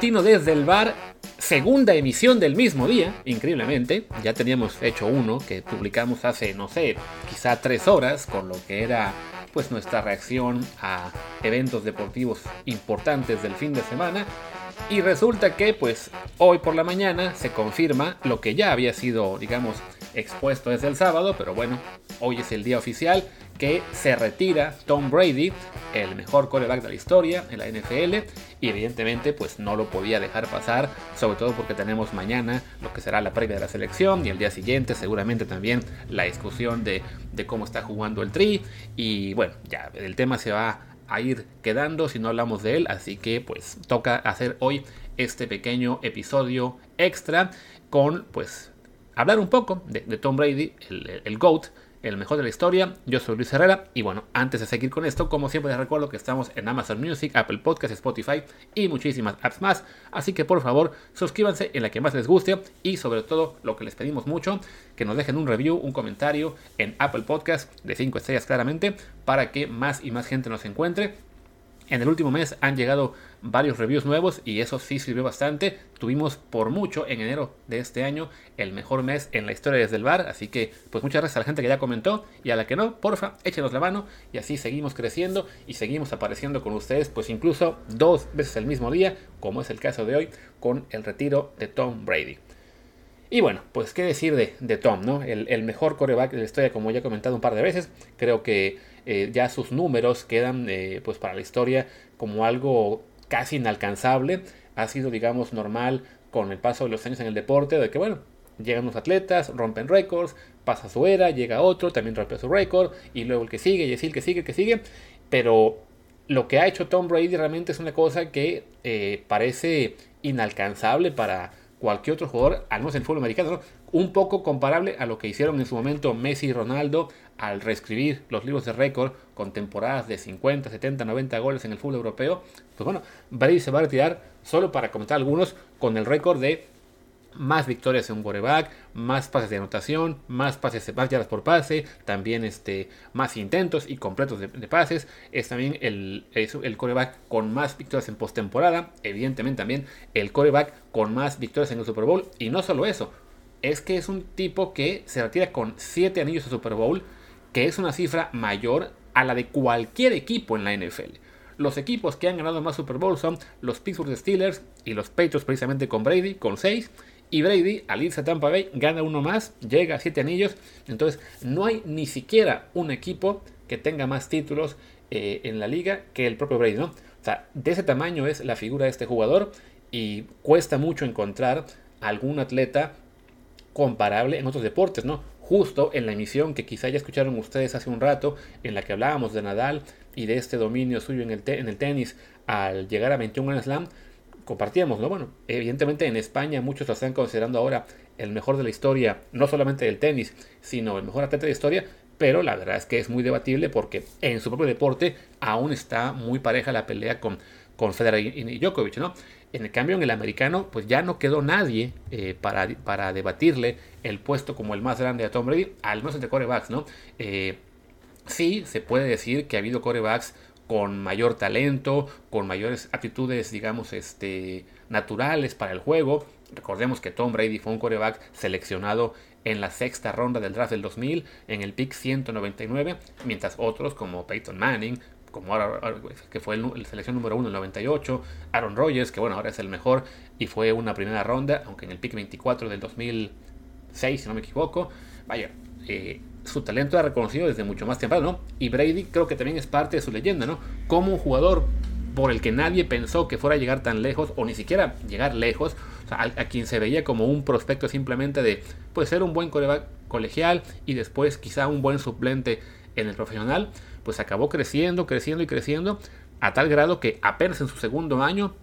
desde el bar, segunda emisión del mismo día, increíblemente. Ya teníamos hecho uno que publicamos hace, no sé, quizá tres horas, con lo que era pues nuestra reacción a eventos deportivos importantes del fin de semana. Y resulta que pues hoy por la mañana se confirma lo que ya había sido, digamos, expuesto desde el sábado, pero bueno, hoy es el día oficial que se retira Tom Brady, el mejor coreback de la historia en la NFL, y evidentemente pues no lo podía dejar pasar, sobre todo porque tenemos mañana lo que será la previa de la selección y el día siguiente seguramente también la discusión de, de cómo está jugando el Tri, y bueno, ya el tema se va a ir quedando si no hablamos de él, así que pues toca hacer hoy este pequeño episodio extra con pues hablar un poco de, Tom Brady, el, el GOAT, el mejor de la historia. Yo soy Luis Herrera y bueno, antes de seguir con esto, como siempre les recuerdo que estamos en Amazon Music, Apple Podcasts, Spotify y muchísimas apps más. Así que por favor, suscríbanse en la que más les guste y sobre todo lo que les pedimos mucho, que nos dejen un review, un comentario en Apple Podcasts de 5 estrellas claramente para que más y más gente nos encuentre en el último mes han llegado varios reviews nuevos y eso sí sirvió bastante. Tuvimos por mucho en enero de este año el mejor mes en la historia desde el bar. Así que pues muchas gracias a la gente que ya comentó y a la que no, porfa, échenos la mano y así seguimos creciendo y seguimos apareciendo con ustedes pues incluso dos veces el mismo día, como es el caso de hoy con el retiro de Tom Brady. Y bueno, pues qué decir de, Tom, ¿no? El, el, mejor coreback de la historia, como ya he comentado un par de veces. Creo que eh, ya sus números quedan eh, pues para la historia como algo casi inalcanzable. Ha sido, digamos, normal con el paso de los años en el deporte, de que, bueno, llegan los atletas, rompen récords, pasa su era, llega otro, también rompe su récord, y luego el que sigue, y así el que sigue, el que sigue. Pero lo que ha hecho Tom Brady realmente es una cosa que eh, parece inalcanzable para cualquier otro jugador, al menos en el fútbol americano, un poco comparable a lo que hicieron en su momento Messi y Ronaldo al reescribir los libros de récord con temporadas de 50, 70, 90 goles en el fútbol europeo. Pues bueno, Brady se va a retirar solo para comentar algunos con el récord de más victorias en un quarterback, más pases de anotación, más pases, más yardas por pase, también este, más intentos y completos de, pases. Es también el, el coreback con más victorias en postemporada. Evidentemente también el coreback con más victorias en el Super Bowl. Y no solo eso, es que es un tipo que se retira con 7 anillos de Super Bowl, que es una cifra mayor a la de cualquier equipo en la NFL. Los equipos que han ganado más Super Bowl son los Pittsburgh Steelers y los Patriots precisamente con Brady, con 6. Y Brady, al irse a Tampa Bay, gana uno más, llega a 7 anillos. Entonces, no hay ni siquiera un equipo que tenga más títulos eh, en la liga que el propio Brady, ¿no? O sea, de ese tamaño es la figura de este jugador y cuesta mucho encontrar algún atleta comparable en otros deportes, ¿no? Justo en la emisión que quizá ya escucharon ustedes hace un rato, en la que hablábamos de Nadal y de este dominio suyo en el, en el tenis al llegar a 21 Grand Slam, compartíamos, ¿no? Bueno, evidentemente en España muchos lo están considerando ahora el mejor de la historia, no solamente del tenis, sino el mejor atleta de la historia, pero la verdad es que es muy debatible porque en su propio deporte aún está muy pareja la pelea con, con Federer y Djokovic, ¿no? En el cambio, en el americano, pues ya no quedó nadie eh, para, para, debatirle el puesto como el más grande a Tom Brady, al menos entre corebacks, ¿no? Eh, sí, se puede decir que ha habido corebacks con mayor talento, con mayores aptitudes, digamos, este, naturales para el juego. Recordemos que Tom Brady fue un coreback seleccionado en la sexta ronda del draft del 2000, en el pick 199, mientras otros como Peyton Manning, como ahora, que fue el, selección número uno en el 98, Aaron Rodgers, que bueno, ahora es el mejor y fue una primera ronda, aunque en el pick 24 del 2006, si no me equivoco, vaya, eh, su talento era reconocido desde mucho más temprano, ¿no? Y Brady creo que también es parte de su leyenda, ¿no? Como un jugador por el que nadie pensó que fuera a llegar tan lejos, o ni siquiera llegar lejos, a, quien se veía como un prospecto simplemente de, pues, ser un buen coreback colegial y después quizá un buen suplente en el profesional, pues acabó creciendo, creciendo y creciendo a tal grado que apenas en su segundo año,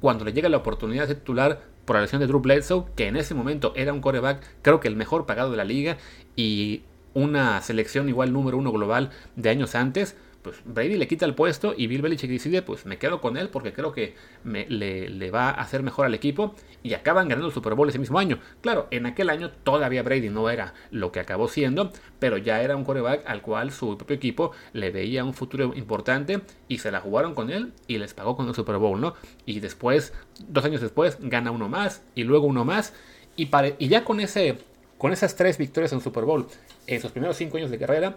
cuando le llega la oportunidad de titular por la lesión de Drew Bledsoe, que en ese momento era un coreback, creo que el mejor pagado de la liga y una selección igual número uno global de años antes, pues Brady le quita el puesto y Bill Belichick decide, pues me quedo con él porque creo que me, le, va a hacer mejor al equipo y acaban ganando el Super Bowl ese mismo año. Claro, en aquel año todavía Brady no era lo que acabó siendo, pero ya era un quarterback al cual su propio equipo le veía un futuro importante y se la jugaron con él y les pagó con el Super Bowl, ¿no? Y después, dos años después, gana uno más y luego uno más y ya con, ese, con esas tres victorias en Super Bowl en sus primeros cinco años de carrera,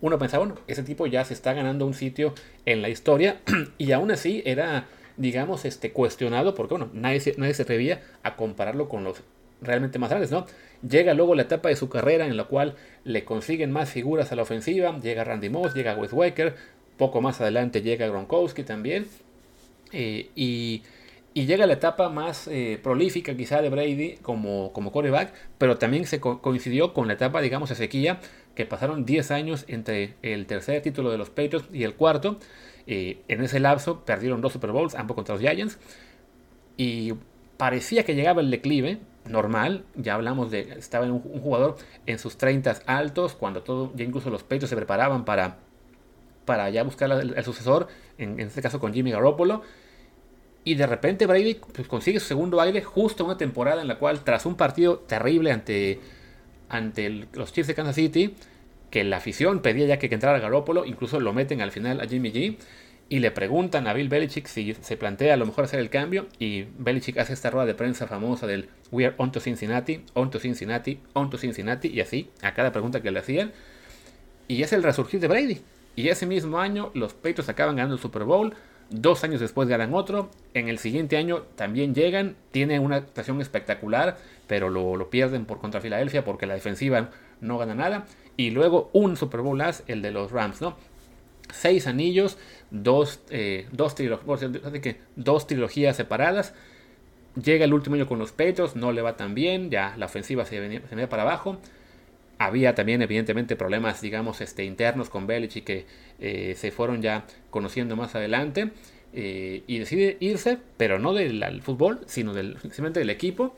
uno pensaba, bueno, ese tipo ya se está ganando un sitio en la historia y aún así era, digamos, este, cuestionado porque, bueno, nadie se, nadie se atrevía a compararlo con los realmente más grandes, ¿no? Llega luego la etapa de su carrera en la cual le consiguen más figuras a la ofensiva, llega Randy Moss, llega Wes Waker, poco más adelante llega Gronkowski también, eh, y, y, llega la etapa más eh, prolífica quizá de Brady como, como quarterback, pero también se coincidió con la etapa, digamos, de sequía que pasaron 10 años entre el tercer título de los Patriots y el cuarto. Eh, en ese lapso perdieron dos Super Bowls, ambos contra los Giants. Y parecía que llegaba el declive normal. Ya hablamos de. Estaba un, un jugador en sus 30 altos, cuando todo, ya incluso los Patriots se preparaban para, para ya buscar el, sucesor, en, este caso con Jimmy Garoppolo. Y de repente Brady pues, consigue su segundo aire justo en una temporada en la cual, tras un partido terrible ante ante los Chiefs de Kansas City, que la afición pedía ya que, entrara Garópolo, incluso lo meten al final a Jimmy G, y le preguntan a Bill Belichick si se plantea a lo mejor hacer el cambio, y Belichick hace esta rueda de prensa famosa del We are on to Cincinnati, on to Cincinnati, on to Cincinnati, y así, a cada pregunta que le hacían, y es el resurgir de Brady. Y ese mismo año los Patriots acaban ganando el Super Bowl, Dos años después ganan otro. En el siguiente año también llegan. Tiene una actuación espectacular, pero lo, pierden por contra Filadelfia porque la defensiva no gana nada. Y luego un Super Bowl as, el de los Rams, ¿no? Seis anillos, dos, eh, dos, trilogías separadas. Llega el último año con los Patriots, no le va tan bien, ya la ofensiva se venía, se para abajo. Había también, evidentemente, problemas, digamos, este, internos con Belichick que eh, se fueron ya conociendo más adelante. Eh, y decide irse, pero no del fútbol, sino simplemente del equipo.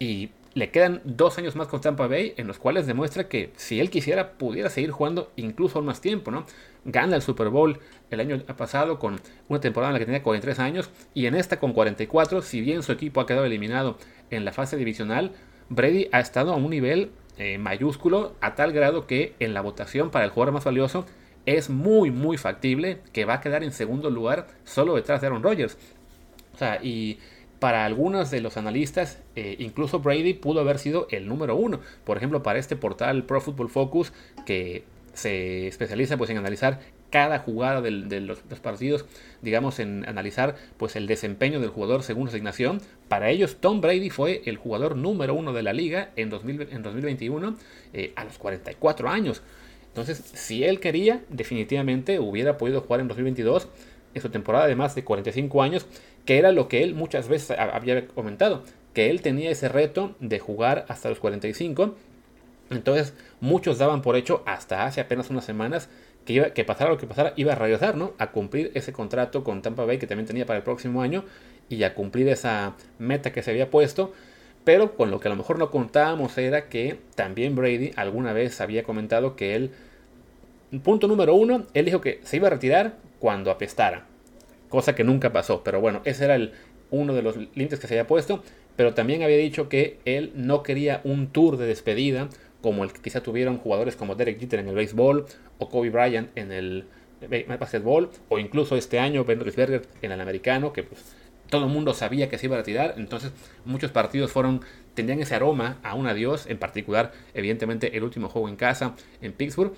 Y le quedan dos años más con Tampa Bay, en los cuales demuestra que si él quisiera, pudiera seguir jugando incluso más tiempo, ¿no? Gana el Super Bowl el año pasado con una temporada en la que tenía 43 años, y en esta con 44, si bien su equipo ha quedado eliminado en la fase divisional, Brady ha estado a un nivel eh, mayúsculo a tal grado que en la votación para el jugador más valioso es muy muy factible que va a quedar en segundo lugar solo detrás de Aaron Rodgers. O sea, y para algunos de los analistas, eh, incluso Brady pudo haber sido el número uno. Por ejemplo, para este portal Pro Football Focus, que se especializa pues, en analizar cada jugada de los, partidos, digamos, en analizar pues, el desempeño del jugador según asignación. Para ellos, Tom Brady fue el jugador número uno de la liga en, 2021 eh, a los 44 años. Entonces, si él quería, definitivamente hubiera podido jugar en 2022 en su temporada de más de 45 años, que era lo que él muchas veces había comentado, que él tenía ese reto de jugar hasta los 45 entonces, muchos daban por hecho hasta hace apenas unas semanas que, iba, que pasara lo que pasara, iba a regresar, ¿no? A cumplir ese contrato con Tampa Bay que también tenía para el próximo año y a cumplir esa meta que se había puesto. Pero con lo que a lo mejor no contábamos era que también Brady alguna vez había comentado que él, punto número uno, él dijo que se iba a retirar cuando apestara. Cosa que nunca pasó. Pero bueno, ese era el, uno de los límites que se había puesto. Pero también había dicho que él no quería un tour de despedida como el que quizá tuvieron jugadores como Derek Jeter en el béisbol o Kobe Bryant en el básquetbol o incluso este año Ben Roethlisberger en el americano que pues todo el mundo sabía que se iba a retirar, entonces muchos partidos fueron tenían ese aroma a un adiós, en particular evidentemente el último juego en casa en Pittsburgh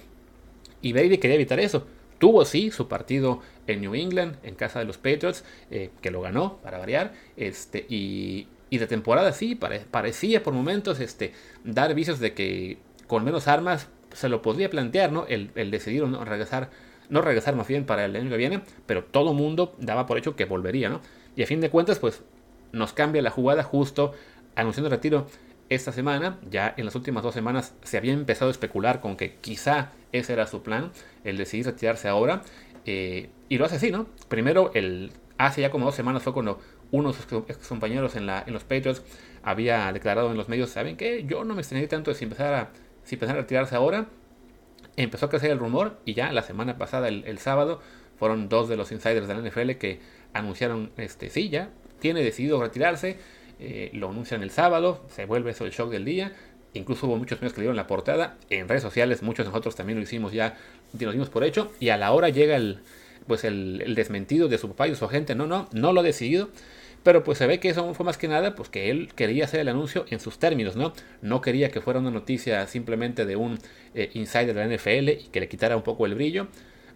y Brady quería evitar eso. Tuvo sí su partido en New England, en casa de los Patriots, eh, que lo ganó para variar, este, y, y de temporada sí, parecía por momentos este, dar visos de que con menos armas se lo podría plantear, ¿no? El, decidir no regresar, no regresar más bien para el año que viene, pero todo mundo daba por hecho que volvería, ¿no? Y a fin de cuentas, pues nos cambia la jugada justo anunciando el retiro esta semana. Ya en las últimas dos semanas se había empezado a especular con que quizá ese era su plan, el decidir retirarse ahora. Eh, y lo hace así, ¿no? Primero, el, hace ya como dos semanas fue cuando uno de sus compañeros en, la, en los Patriots había declarado en los medios, ¿saben qué? Yo no me extrañaría tanto si empezara, si empezara a retirarse ahora. empezó a crecer el rumor y ya la semana pasada, el, sábado, fueron dos de los insiders de la NFL que anunciaron, este, sí, ya tiene decidido retirarse, eh, lo anuncian el sábado, se vuelve eso el shock del día, incluso hubo muchos medios que le dieron la portada, en redes sociales muchos de nosotros también lo hicimos ya, lo dimos por hecho, y a la hora llega el, pues el, desmentido de su papá y su agente, no, no, no lo ha decidido, pero pues se ve que eso fue más que nada, pues que él quería hacer el anuncio en sus términos, ¿no? No quería que fuera una noticia simplemente de un eh, insider de la NFL y que le quitara un poco el brillo.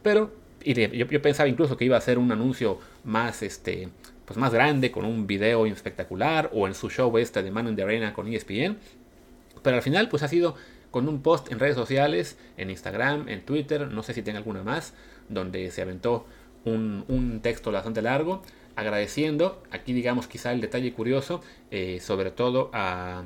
Pero yo, pensaba incluso que iba a ser un anuncio más, este, pues más grande, con un video espectacular, o en su show este de Man in the Arena con ESPN. Pero al final, pues ha sido con un post en redes sociales, en Instagram, en Twitter, no sé si tiene alguna más, donde se aventó un, un texto bastante largo agradeciendo, aquí digamos quizá el detalle curioso, eh, sobre todo a,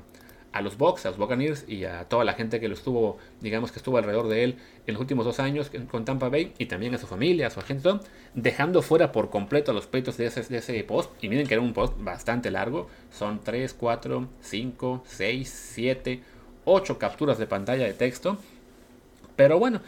a los Bucks, a los Buccaneers y a toda la gente que lo estuvo, digamos que estuvo alrededor de él en los últimos dos años con Tampa Bay y también a su familia, a su agente, dejando fuera por completo a los peitos de ese, de ese post. Y miren que era un post bastante largo, son 3, 4, 5, 6, 7, 8 capturas de pantalla de texto. Pero bueno,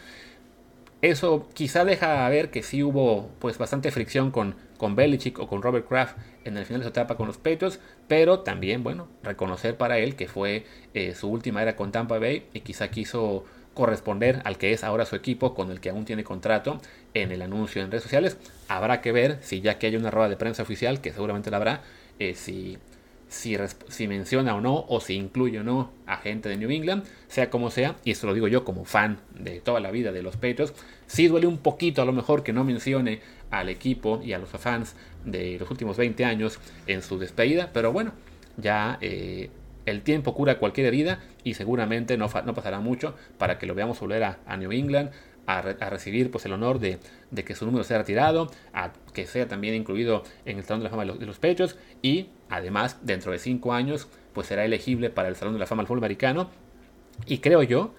eso quizá deja ver que sí hubo pues bastante fricción con, con Belichick o con Robert Kraft en el final de su etapa con los Patriots, pero también, bueno, reconocer para él que fue eh, su última era con Tampa Bay y quizá quiso corresponder al que es ahora su equipo con el que aún tiene contrato en el anuncio en redes sociales. Habrá que ver si ya que hay una rueda de prensa oficial, que seguramente la habrá, eh, si si, menciona o no, o si incluye o no a gente de New England, sea como sea, y esto lo digo yo como fan de toda la vida de los Patriots, sí duele un poquito a lo mejor que no mencione al equipo y a los fans de los últimos 20 años en su despedida, pero bueno, ya eh, el tiempo cura cualquier herida y seguramente no, no, pasará mucho para que lo veamos volver a, New England, a, recibir pues, el honor de, que su número sea retirado, a que sea también incluido en el Salón de la Fama de los, Pechos y además dentro de cinco años pues será elegible para el Salón de la Fama del fútbol americano y creo yo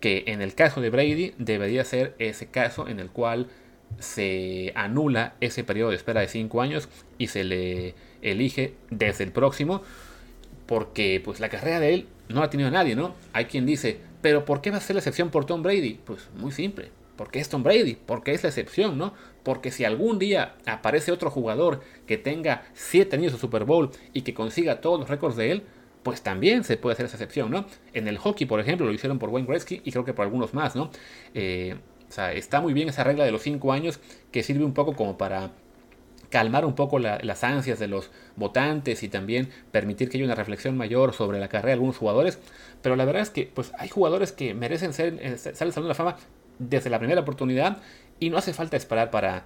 que en el caso de Brady debería ser ese caso en el cual se anula ese periodo de espera de cinco años y se le elige desde el próximo porque pues la carrera de él no la ha tenido nadie, ¿no? Hay quien dice, pero ¿por qué va a ser la excepción por Tom Brady? Pues muy simple. Porque es Tom Brady, porque es la excepción, ¿no? Porque si algún día aparece otro jugador que tenga 7 años de Super Bowl y que consiga todos los récords de él, pues también se puede hacer esa excepción, ¿no? En el hockey, por ejemplo, lo hicieron por Wayne Gretzky y creo que por algunos más, ¿no? Eh, o sea, está muy bien esa regla de los 5 años que sirve un poco como para calmar un poco las ansias de los votantes y también permitir que haya una reflexión mayor sobre la carrera de algunos jugadores. Pero la verdad es que pues, hay jugadores que merecen ser, eh, el Salón de la Fama desde la primera oportunidad y no hace falta esperar para,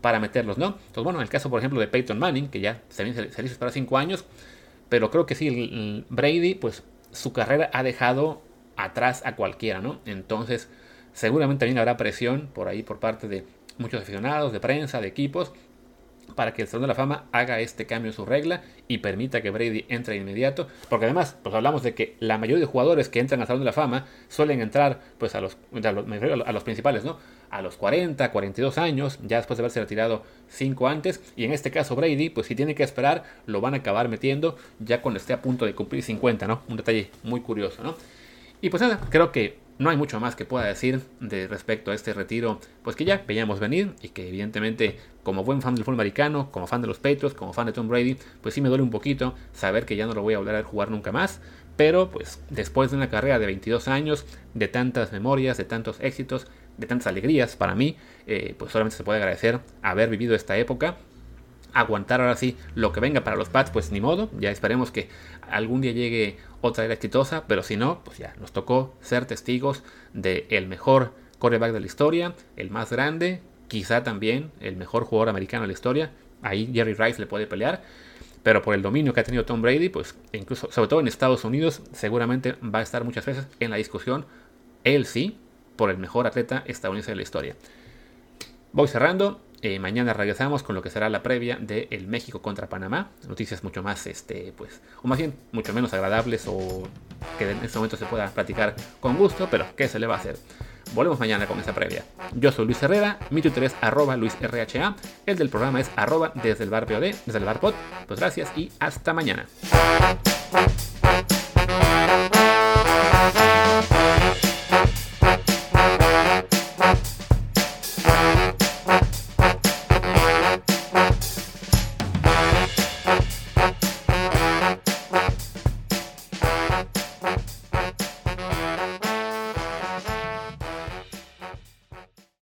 para meterlos, ¿no? Entonces, bueno, en el caso, por ejemplo, de Peyton Manning, que ya se, se, hizo esperar 5 años, pero creo que sí, Brady, pues su carrera ha dejado atrás a cualquiera, ¿no? Entonces, seguramente también habrá presión por ahí por parte de muchos aficionados, de prensa, de equipos, para que el Salón de la Fama haga este cambio en su regla y permita que Brady entre de inmediato. Porque además, pues hablamos de que la mayoría de jugadores que entran al Salón de la Fama suelen entrar pues a los, a los, principales, ¿no? A los 40, 42 años, ya después de haberse retirado 5 antes. Y en este caso Brady, pues si tiene que esperar, lo van a acabar metiendo ya cuando esté a punto de cumplir 50, ¿no? Un detalle muy curioso, ¿no? Y pues nada, creo que no hay mucho más que pueda decir de respecto a este retiro, pues que ya veíamos venir y que evidentemente como buen fan del fútbol americano, como fan de los Patriots, como fan de Tom Brady, pues sí me duele un poquito saber que ya no lo voy a volver a jugar nunca más, pero pues después de una carrera de 22 años, de tantas memorias, de tantos éxitos, de tantas alegrías para mí, eh, pues solamente se puede agradecer haber vivido esta época aguantar ahora sí lo que venga para los Pats, pues ni modo, ya esperemos que algún día llegue otra era exitosa, pero si no, pues ya nos tocó ser testigos del el mejor quarterback de la historia, el más grande, quizá también el mejor jugador americano de la historia, ahí Jerry Rice le puede pelear, pero por el dominio que ha tenido Tom Brady, pues incluso, sobre todo en Estados Unidos, seguramente va a estar muchas veces en la discusión, él sí, por el mejor atleta estadounidense de la historia. Voy cerrando, eh, mañana regresamos con lo que será la previa de el México contra Panamá. Noticias mucho más, este, pues, o más bien mucho menos agradables o que en este momento se pueda platicar con gusto, pero ¿qué se le va a hacer? Volvemos mañana con esa previa. Yo soy Luis Herrera, mi Twitter es arroba LuisRHA, el del programa es arroba desde el bar POD, desde el bar pod. Pues gracias y hasta mañana.